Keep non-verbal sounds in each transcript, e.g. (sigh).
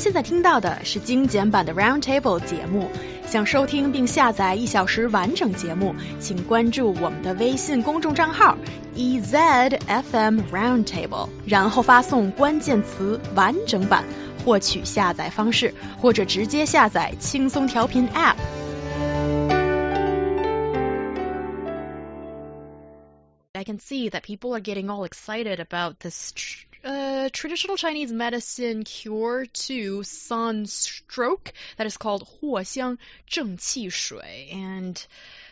现在听到的是精简版的 Roundtable 节目。想收听并下载一小时完整节目，请关注我们的微信公众账号 EZFM Roundtable，然后发送关键词“完整版”获取下载方式，或者直接下载轻松调频 App。I can see that people are getting all excited about this tr- A traditional Chinese medicine cure to sunstroke that is called Huoxiang Zhengqi Shui. And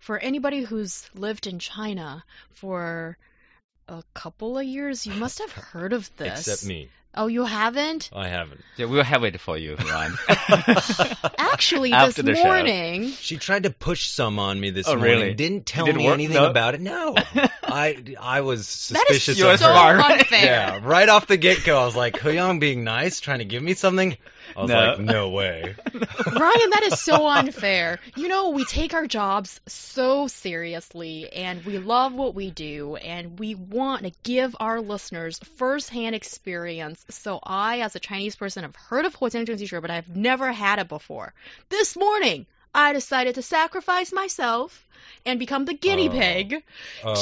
for anybody who's lived in China for a couple of years, you must have heard of this. Except me. Oh, you haven't? I haven't. Yeah, we'll have it for you, Ryan. (laughs) (laughs) Actually, After this the show. morning. She tried to push some on me this Oh, morning. really? Didn't tell Didn't me work? anything No? about it. No. (laughs) I I was That is suspicious so of her. smart. unfair. Yeah, right off the get go, I was like, Huyang being nice, trying to give me something. I was No. like, no way. Ryan, that is so unfair. You know, we take our jobs so seriously and we love what we do and we want to give our listeners firsthand experience. So I, as a Chinese person, have heard of Huoxiang Zhengqi Shui, but I've never had it before. This morning, I decided to sacrifice myself and become the guinea oh. pig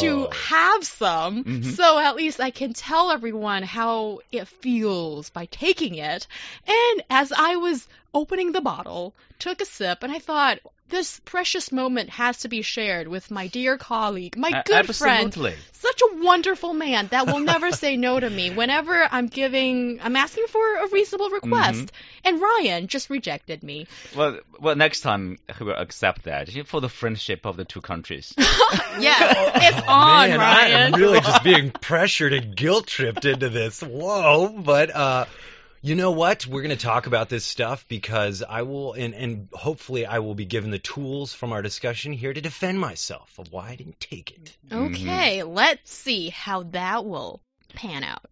to oh. have some. Mm -hmm. So at least I can tell everyone how it feels by taking it. And as I was opening the bottle, took a sip, and I thought, this precious moment has to be shared with my dear colleague, my A- good friend, such a wonderful man that will never (laughs) say no to me whenever I'm giving, I'm asking for a reasonable request. And Ryan just rejected me. Well, well, next time he will accept that for the friendship of the two countries. (laughs) yeah, it's on, Man, I am really just being pressured and guilt tripped into this. Whoa, but uh you know what? We're going to talk about this stuff because I will, and, and hopefully I will be given the tools from our discussion here to defend myself of why I didn't take it. Mm-hmm. Okay, let's see how that will pan out.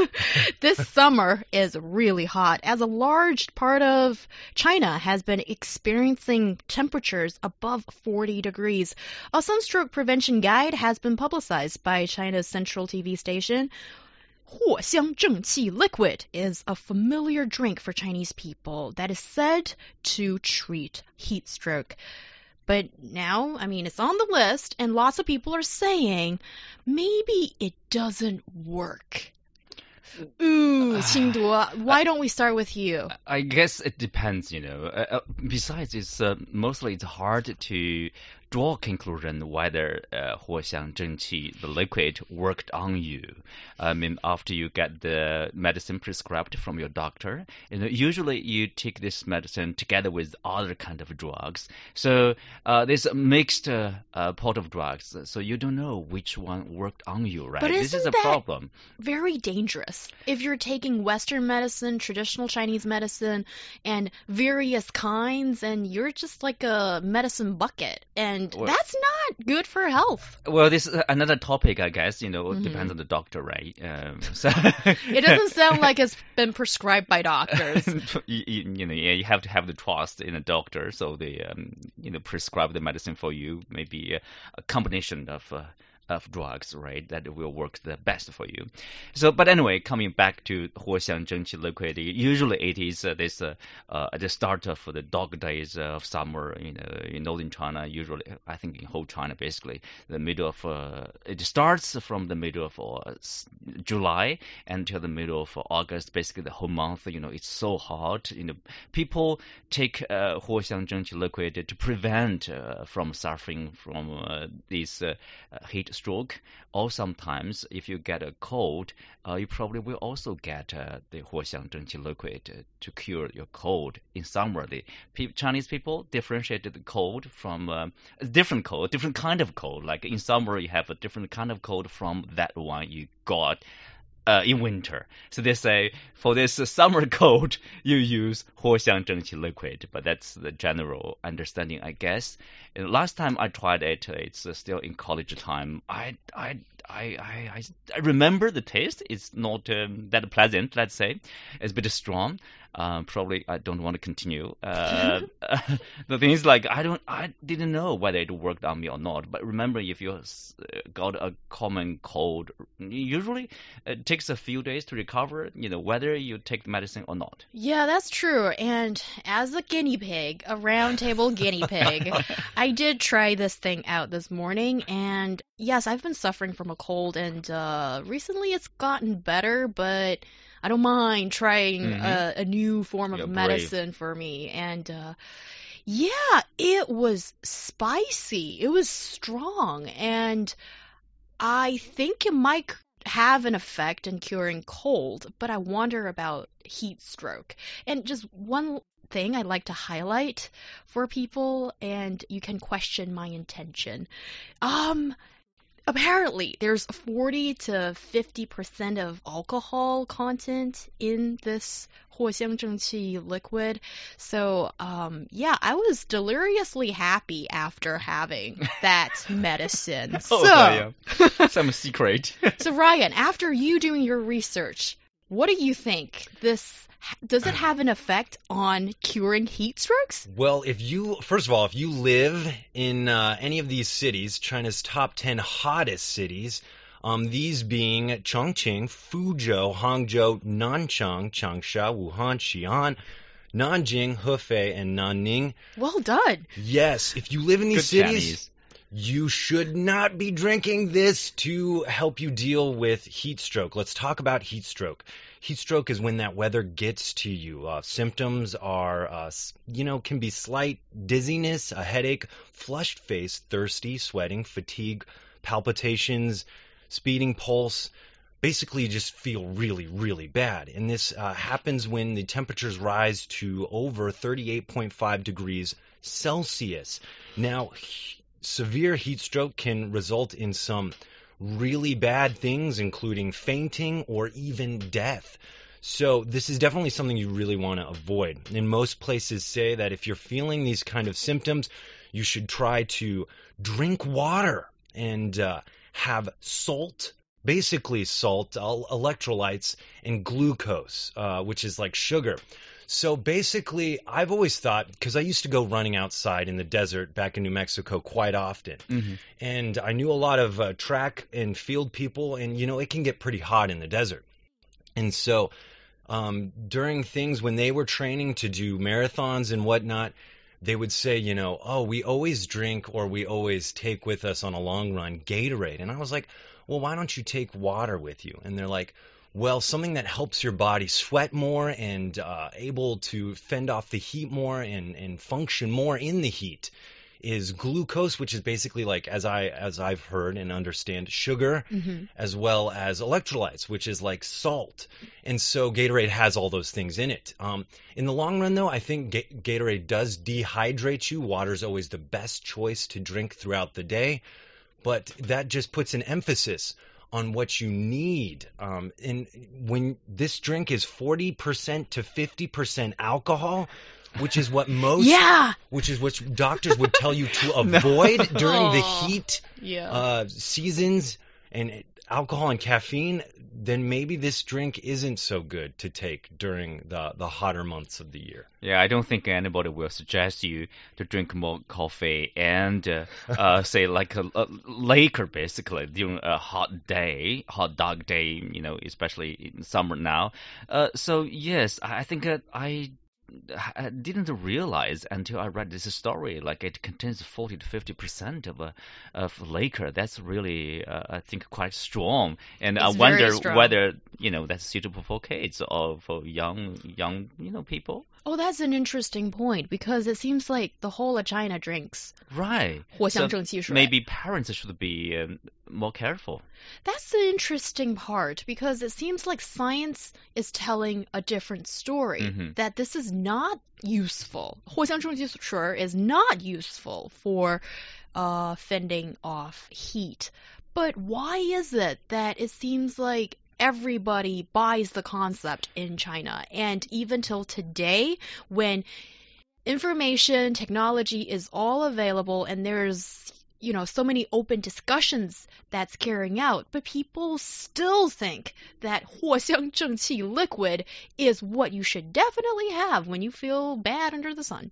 (laughs) this summer is really hot as a large part of China has been experiencing temperatures above 40 degrees. A sunstroke prevention guide has been publicized by China's central TV station. Huoxiang liquid is a familiar drink for Chinese people that is said to treat heat stroke. But now, I mean, it's on the list, and lots of people are saying maybe it doesn't work. Ooh, (sighs) Xingduo, why don't we start with you? I guess it depends, you know. Uh, uh besides, it's uh, mostly it's hard to draw conclusion whether uh, Huoxiang Zhengqi, the liquid, worked on you. I mean, after you get the medicine prescribed from your doctor, you know, usually you take this medicine together with other kind of drugs. So uh, there's a mixed uh, uh, pot of drugs. So you don't know which one worked on you, right? But this is a problem. Very dangerous. If you're taking Western medicine, traditional Chinese medicine, and various kinds, and you're just like a medicine bucket, and well- that's not good for health. Well, this is another topic, I guess. You know, it Mhm. depends on the doctor, right? Um, (laughs) so It doesn't sound like it's been prescribed by doctors. (laughs) you, you, you know, yeah, you have to have the trust in a doctor, so they, um, you know, prescribe the medicine for you. Maybe a, a combination of. Uh, of drugs, right? That will work the best for you. So, but anyway, coming back to Huoxiang Zhengqi liquid, usually it is uh, this uh, uh, at the start of the dog days of summer, you know, in northern China. Usually, I think in whole China, basically, the middle of uh, it starts from the middle of uh, July until the middle of August. Basically, the whole month, you know, it's so hot. You know, people take uh, Huoxiang Zhengqi liquid to prevent uh, from suffering from this heat stroke, or sometimes if you get a cold, uh, you probably will also get uh, the Huoxiang Zhengqi liquid to cure your cold. In summary, pe Chinese people differentiated the cold from uh, different cold, different kind of cold. Like in summer, you have a different kind of cold from that one you got uh, in winter. So they say for this summer (laughs) coat, you use Huoxiang liquid, but that's the general understanding, I guess. And last time I tried it, it's still in college time. I I I, I, I, remember the taste. It's not um, that pleasant, let's say. It's a bit strong. Uh, probably I don't want to continue. Uh, (laughs) (laughs) the thing is, like, I don't, I didn't know whether it worked on me or not. But remember, if you uh, got a common cold, usually it takes a few days to recover. You know, whether you take the medicine or not. Yeah, that's true. And as a guinea pig, a round table guinea pig, (laughs) I did try this thing out this morning. And yes, I've been suffering from a cold, and uh, recently it's gotten better, but I don't mind trying Mhm. a, a new form of You're brave. medicine for me. And uh, yeah, it was spicy, it was strong, and I think it might have an effect in curing cold, but I wonder about heat stroke. And just one thing I'd like to highlight for people, and you can question my intention. Um, apparently there's 40 to 50% of alcohol content in this huoxiangzhengqi liquid. So, um, yeah, I was deliriously happy after having (laughs) that medicine. (laughs) Oh, so, oh, yeah. (laughs) some secret. so, Ryan, after you doing your research, what do you think this does it have an effect on curing heat strokes? Well, if you, first of all, if you live in uh, any of these cities, China's top 10 hottest cities, um, these being Chongqing, Fuzhou, Hangzhou, Nanchang, Changsha, Wuhan, Xi'an, Nanjing, Hefei, and Nanning. Well done. Yes, if you live in these Good cities, Chinese. you should not be drinking this to help you deal with heat stroke. Let's talk about heat stroke. Heat stroke is when that weather gets to you. Uh, symptoms are, uh, you know, can be slight dizziness, a headache, flushed face, thirsty, sweating, fatigue, palpitations, speeding pulse. Basically, you just feel really, really bad. And this uh, happens when the temperatures rise to over 38.5 degrees Celsius. Now, he- severe heat stroke can result in some really bad things, including fainting or even death. So, this is definitely something you really want to avoid. And most places say that if you're feeling these kind of symptoms, you should try to drink water and uh, have salt, basically salt, electrolytes, and glucose, uh, which is like sugar. So basically, I've always thought, because I used to go running outside in the desert back in New Mexico quite often, Mhm. and I knew a lot of uh, track and field people, and you know, it can get pretty hot in the desert. And so, um, during things when they were training to do marathons and whatnot, they would say, you know, oh, we always drink or we always take with us on a long run Gatorade. And I was like, well, why don't you take water with you? And they're like, well, something that helps your body sweat more and uh, able to fend off the heat more and, and function more in the heat is glucose, which is basically like, as I as I've heard and understand, sugar, Mm-hmm. as well as electrolytes, which is like salt. And so Gatorade has all those things in it. Um, in the long run, though, I think Ga- Gatorade does dehydrate you. Water is always the best choice to drink throughout the day, but that just puts an emphasis on what you need. Um, and when this drink is 40% to 50% alcohol, which is what most, Yeah. which is what doctors would tell you to (laughs) avoid during the heat Yeah. uh, seasons and alcohol and caffeine, then maybe this drink isn't so good to take during the, the hotter months of the year. Yeah, I don't think anybody will suggest you to drink more coffee and uh, uh, say like a, a basically during a hot day, hot dog day, you know, especially in summer now. Uh, so yes, I think I I didn't realize until I read this story like it contains 40 to 50 percent of uh, of liquor. That's really uh, I think quite strong, and I It's very wonder whether you know that's suitable for kids or for young young you know people. Oh, that's an interesting point because it seems like the whole of China drinks Right. 藿 So 香正气水。 maybe parents should be um, more careful. That's the interesting part because it seems like science is telling a different story. Mhm. That this is not useful. 藿香正气水 is not useful for uh, fending off heat. But why is it that it seems like everybody buys the concept in China. And even till today, when information technology is all available and there's you know so many open discussions that's carrying out but people still think that (laughs) huoxiang zhengqi liquid is what you should definitely have when you feel bad under the sun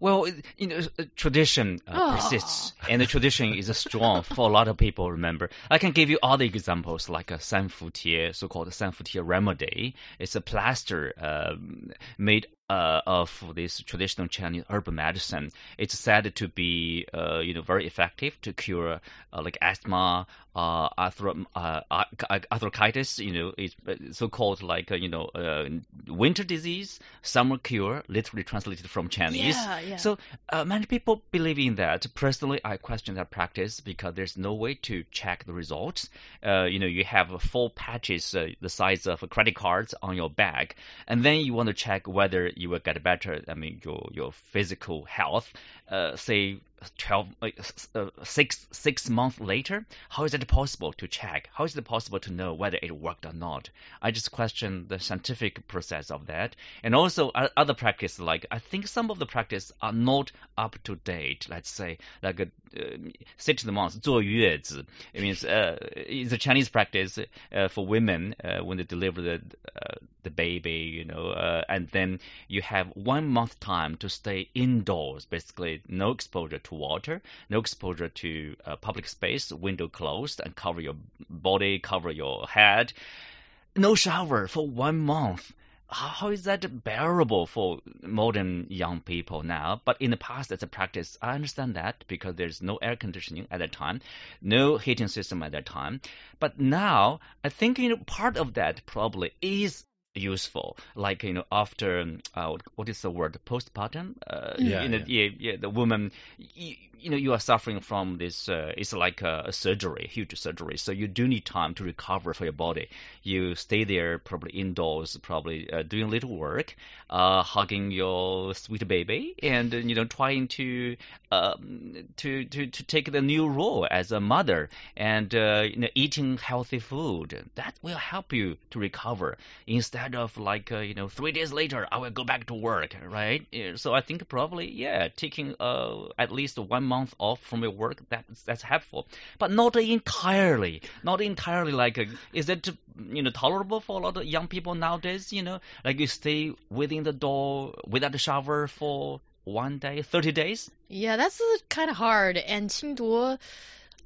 well, you know, tradition uh, Oh. persists, and the tradition is strong for a lot of people. Remember, I can give you other examples like a sanfutie, so-called sanfutie remedy. It's a plaster um, made uh, of this traditional Chinese herbal medicine. It's said to be, uh, you know, very effective to cure uh, like asthma, uh, arthro- uh, ar- arthritis. You know, it's uh, so-called like uh, you know, uh, winter disease, summer cure, literally translated from Chinese. Yeah, yeah. So uh, many people believe in that. Personally, I question that practice because there's no way to check the results. Uh, you know, you have four patches uh, the size of a credit cards on your back, and then you want to check whether you will get better. I mean, your your physical health. Uh, say 12 like, s- uh, six six months later how is it possible to check how is it possible to know whether it worked or not i just question the scientific process of that and also o- other practice like i think some of the practice are not up to date let's say like a uh, six months 坐月子 it means uh, it's a chinese practice uh, for women uh, when they deliver the uh, the baby you know uh, and then you have one month time to stay indoors basically no exposure to water no exposure to uh, public space window closed and cover your body cover your head no shower for one month how is that bearable for modern young people now? But in the past, as a practice, I understand that because there's no air conditioning at that time, no heating system at that time. But now, I think you know part of that probably is useful. Like you know, after um, uh, what- is the word postpartum? Uh, Yeah, you know, yeah. yeah, the woman. You, you know, you are suffering from this. Uh, it's like a, a surgery, huge surgery. So you do need time to recover for your body. You stay there, probably indoors, probably uh, doing little work, uh, hugging your sweet baby, and uh, you know, trying to um, to to to take the new role as a mother, and uh, you know, eating healthy food. That will help you to recover instead of like uh, you know, three days later, I will go back to work, right? So I think probably yeah, taking uh, at least one month off from your work that's that's helpful, but not entirely, not entirely. Like, uh, is it you know tolerable for a lot of young people nowadays? You know, like you stay within the door without a shower for one day, thirty days. Yeah, that's kind of hard. And Qingduo,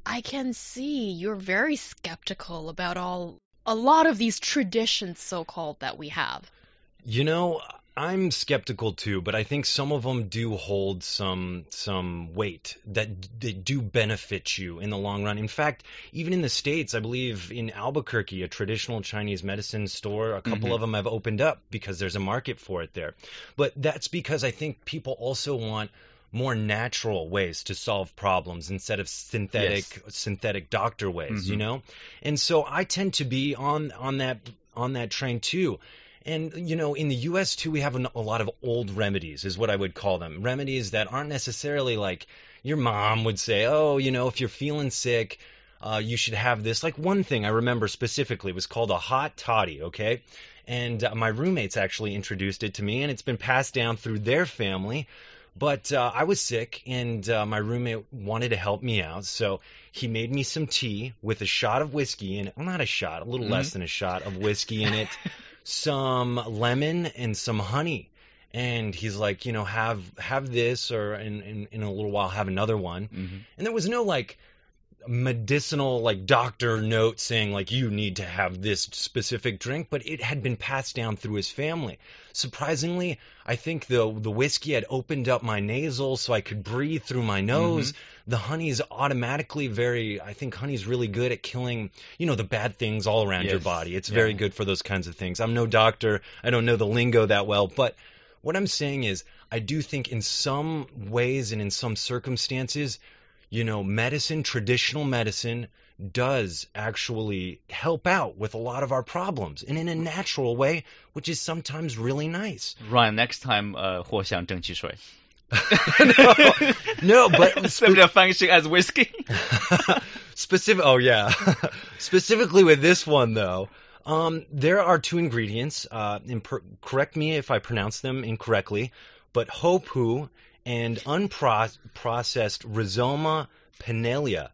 I can see you're very skeptical about all a lot of these traditions, so-called, that we have. You know, I'm skeptical too, but I think some of them do hold some some weight that they do benefit you in the long run. In fact, even in the states, I believe in Albuquerque, a traditional Chinese medicine store, a couple Mhm. of them have opened up because there's a market for it there. But that's because I think people also want more natural ways to solve problems instead of synthetic synthetic doctor ways, you Mhm. know? And so I tend to be on on that on that train too. And you know, in the U.S. too, we have a lot of old remedies, is what I would call them. Remedies that aren't necessarily like your mom would say, oh, you know, if you're feeling sick, uh, you should have this. Like one thing I remember specifically was called a hot toddy. Okay, and uh, my roommates actually introduced it to me, and it's been passed down through their family. But uh, I was sick, and uh, my roommate wanted to help me out, so he made me some tea with a shot of whiskey in it. Well, not a shot, a little less than a shot of whiskey in it, (laughs) some lemon and some honey. And he's like, you know, have have this, or in in, in a little while have another one. Mm-hmm. And there was no like medicinal like doctor note saying like you need to have this specific drink but it had been passed down through his family. Surprisingly i think the the whiskey had opened up my nasal so i could breathe through my mm-hmm. nose. The honey's automatically very i think honey's really good at killing you know the bad things all around your body. It's Yeah. very good for those kinds of things. I'm no doctor. I don't know the lingo that well but what i'm saying is i do think in some ways and in some circumstances you know, medicine, traditional medicine, does actually help out with a lot of our problems and in a natural way, which is sometimes really nice. Ryan, next time, uh, 藿香正气水。 No, but Instead (laughs) of function as whiskey. (laughs) specific. Oh yeah, (laughs) specifically with this one though. Um, there are two ingredients. Uh, imper- correct me if I pronounce them incorrectly, but hopu and unprocessed Rhizoma pinnalia.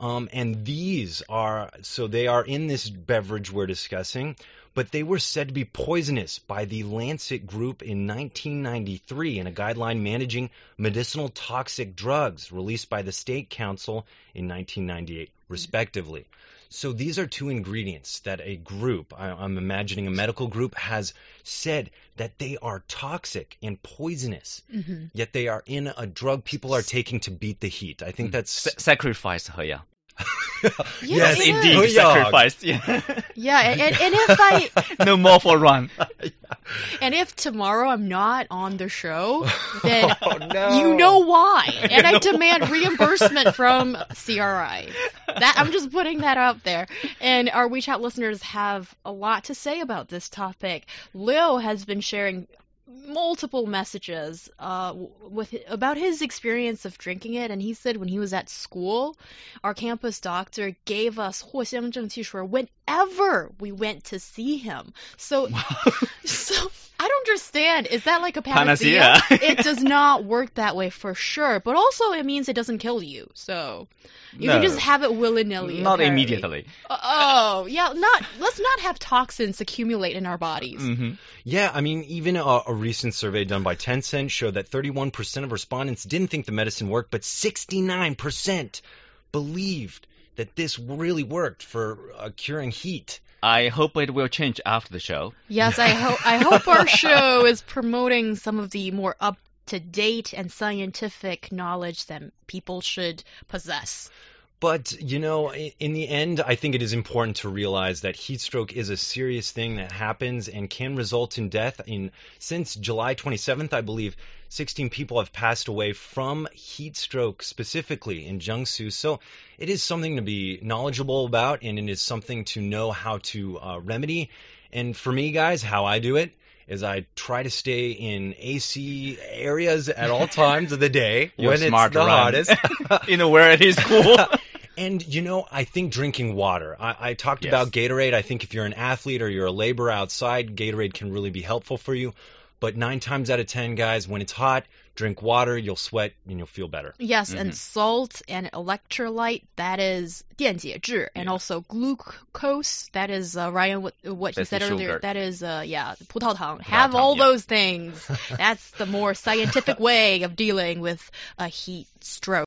Um, and these are, so they are in this beverage we're discussing, but they were said to be poisonous by the Lancet Group in 1993 in a guideline managing medicinal toxic drugs released by the State Council in 1998, respectively. So these are two ingredients that a group, I, I'm imagining a medical group, has said that they are toxic and poisonous, hmm yet they are in a drug people are taking to beat the heat. I think that's Sa- sacrifice her, yeah. Yes, it indeed, is. Yeah. sacrificed. Yeah. Yeah, and, and and if I (laughs) no more for run. (laughs) and if tomorrow I'm not on the show, (laughs) then Oh, no. you know why, and I demand reimbursement from CRI. That I'm just putting that out there. And our WeChat listeners have a lot to say about this topic. Leo has been sharing multiple messages uh, with about his experience of drinking it, and he said when he was at school, our campus doctor gave us Huoxiang whenever we went to see him. So, (laughs) so I don't understand. Is that like a panacea? panacea. (laughs) it does not work that way for sure. But also, it means it doesn't kill you, so you no, can just have it willy nilly. Not apparently. immediately. Uh, oh yeah, not let's not have toxins accumulate in our bodies. Mm -hmm. Yeah, I mean even a, a recent survey done by Tencent showed that 31% of respondents didn't think the medicine worked, but 69% believed that this really worked for uh, curing heat. I hope it will change after the show. Yes, I hope I hope our show is promoting some of the more up to date and scientific knowledge that people should possess. But, you know, in the end, I think it is important to realize that heat stroke is a serious thing that happens and can result in death. In since July 27th, I believe 16 people have passed away from heat stroke specifically in Jiangsu. So it is something to be knowledgeable about and it is something to know how to uh, remedy. And for me, guys, how I do it is I try to stay in AC areas at all (laughs) times of the day You're when it's the hottest. (laughs) you know where it is cool. (laughs) And you know, I think drinking water. I, I talked Yes. about Gatorade. I think if you're an athlete or you're a laborer outside, Gatorade can really be helpful for you. But nine times out of ten, guys, when it's hot, drink water. You'll sweat and you'll feel better. Yes, and salt and electrolyte that is 电解质, and also glucose that is uh, Ryan what, what he That's the said earlier sugar. that is uh, yeah 葡萄糖. Have 葡萄糖, all yeah. those things. (laughs) That's the more scientific way of dealing with a heat stroke.